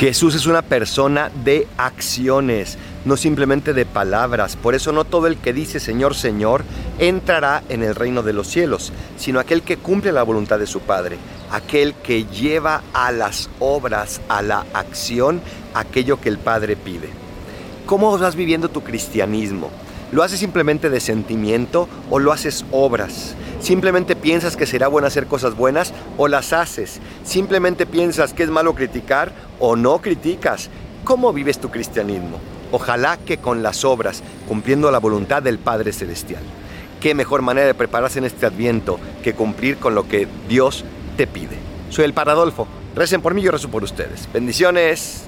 Jesús es una persona de acciones, no simplemente de palabras. Por eso no todo el que dice Señor, Señor entrará en el reino de los cielos, sino aquel que cumple la voluntad de su Padre, aquel que lleva a las obras, a la acción, aquello que el Padre pide. ¿Cómo vas viviendo tu cristianismo? ¿Lo haces simplemente de sentimiento o lo haces obras? ¿Simplemente piensas que será bueno hacer cosas buenas o las haces? ¿Simplemente piensas que es malo criticar o no criticas? ¿Cómo vives tu cristianismo? Ojalá que con las obras, cumpliendo la voluntad del Padre Celestial. Qué mejor manera de prepararse en este adviento que cumplir con lo que Dios te pide. Soy el Paradolfo. Recen por mí, yo rezo por ustedes. Bendiciones.